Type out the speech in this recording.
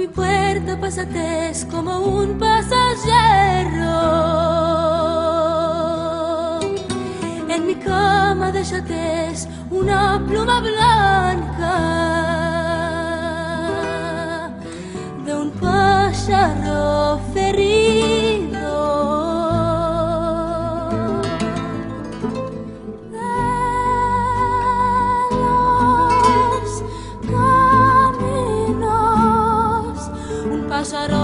mi puerta pásate como un pasajero. En mi cama déjate una pluma blanca de un pájaro. pájaro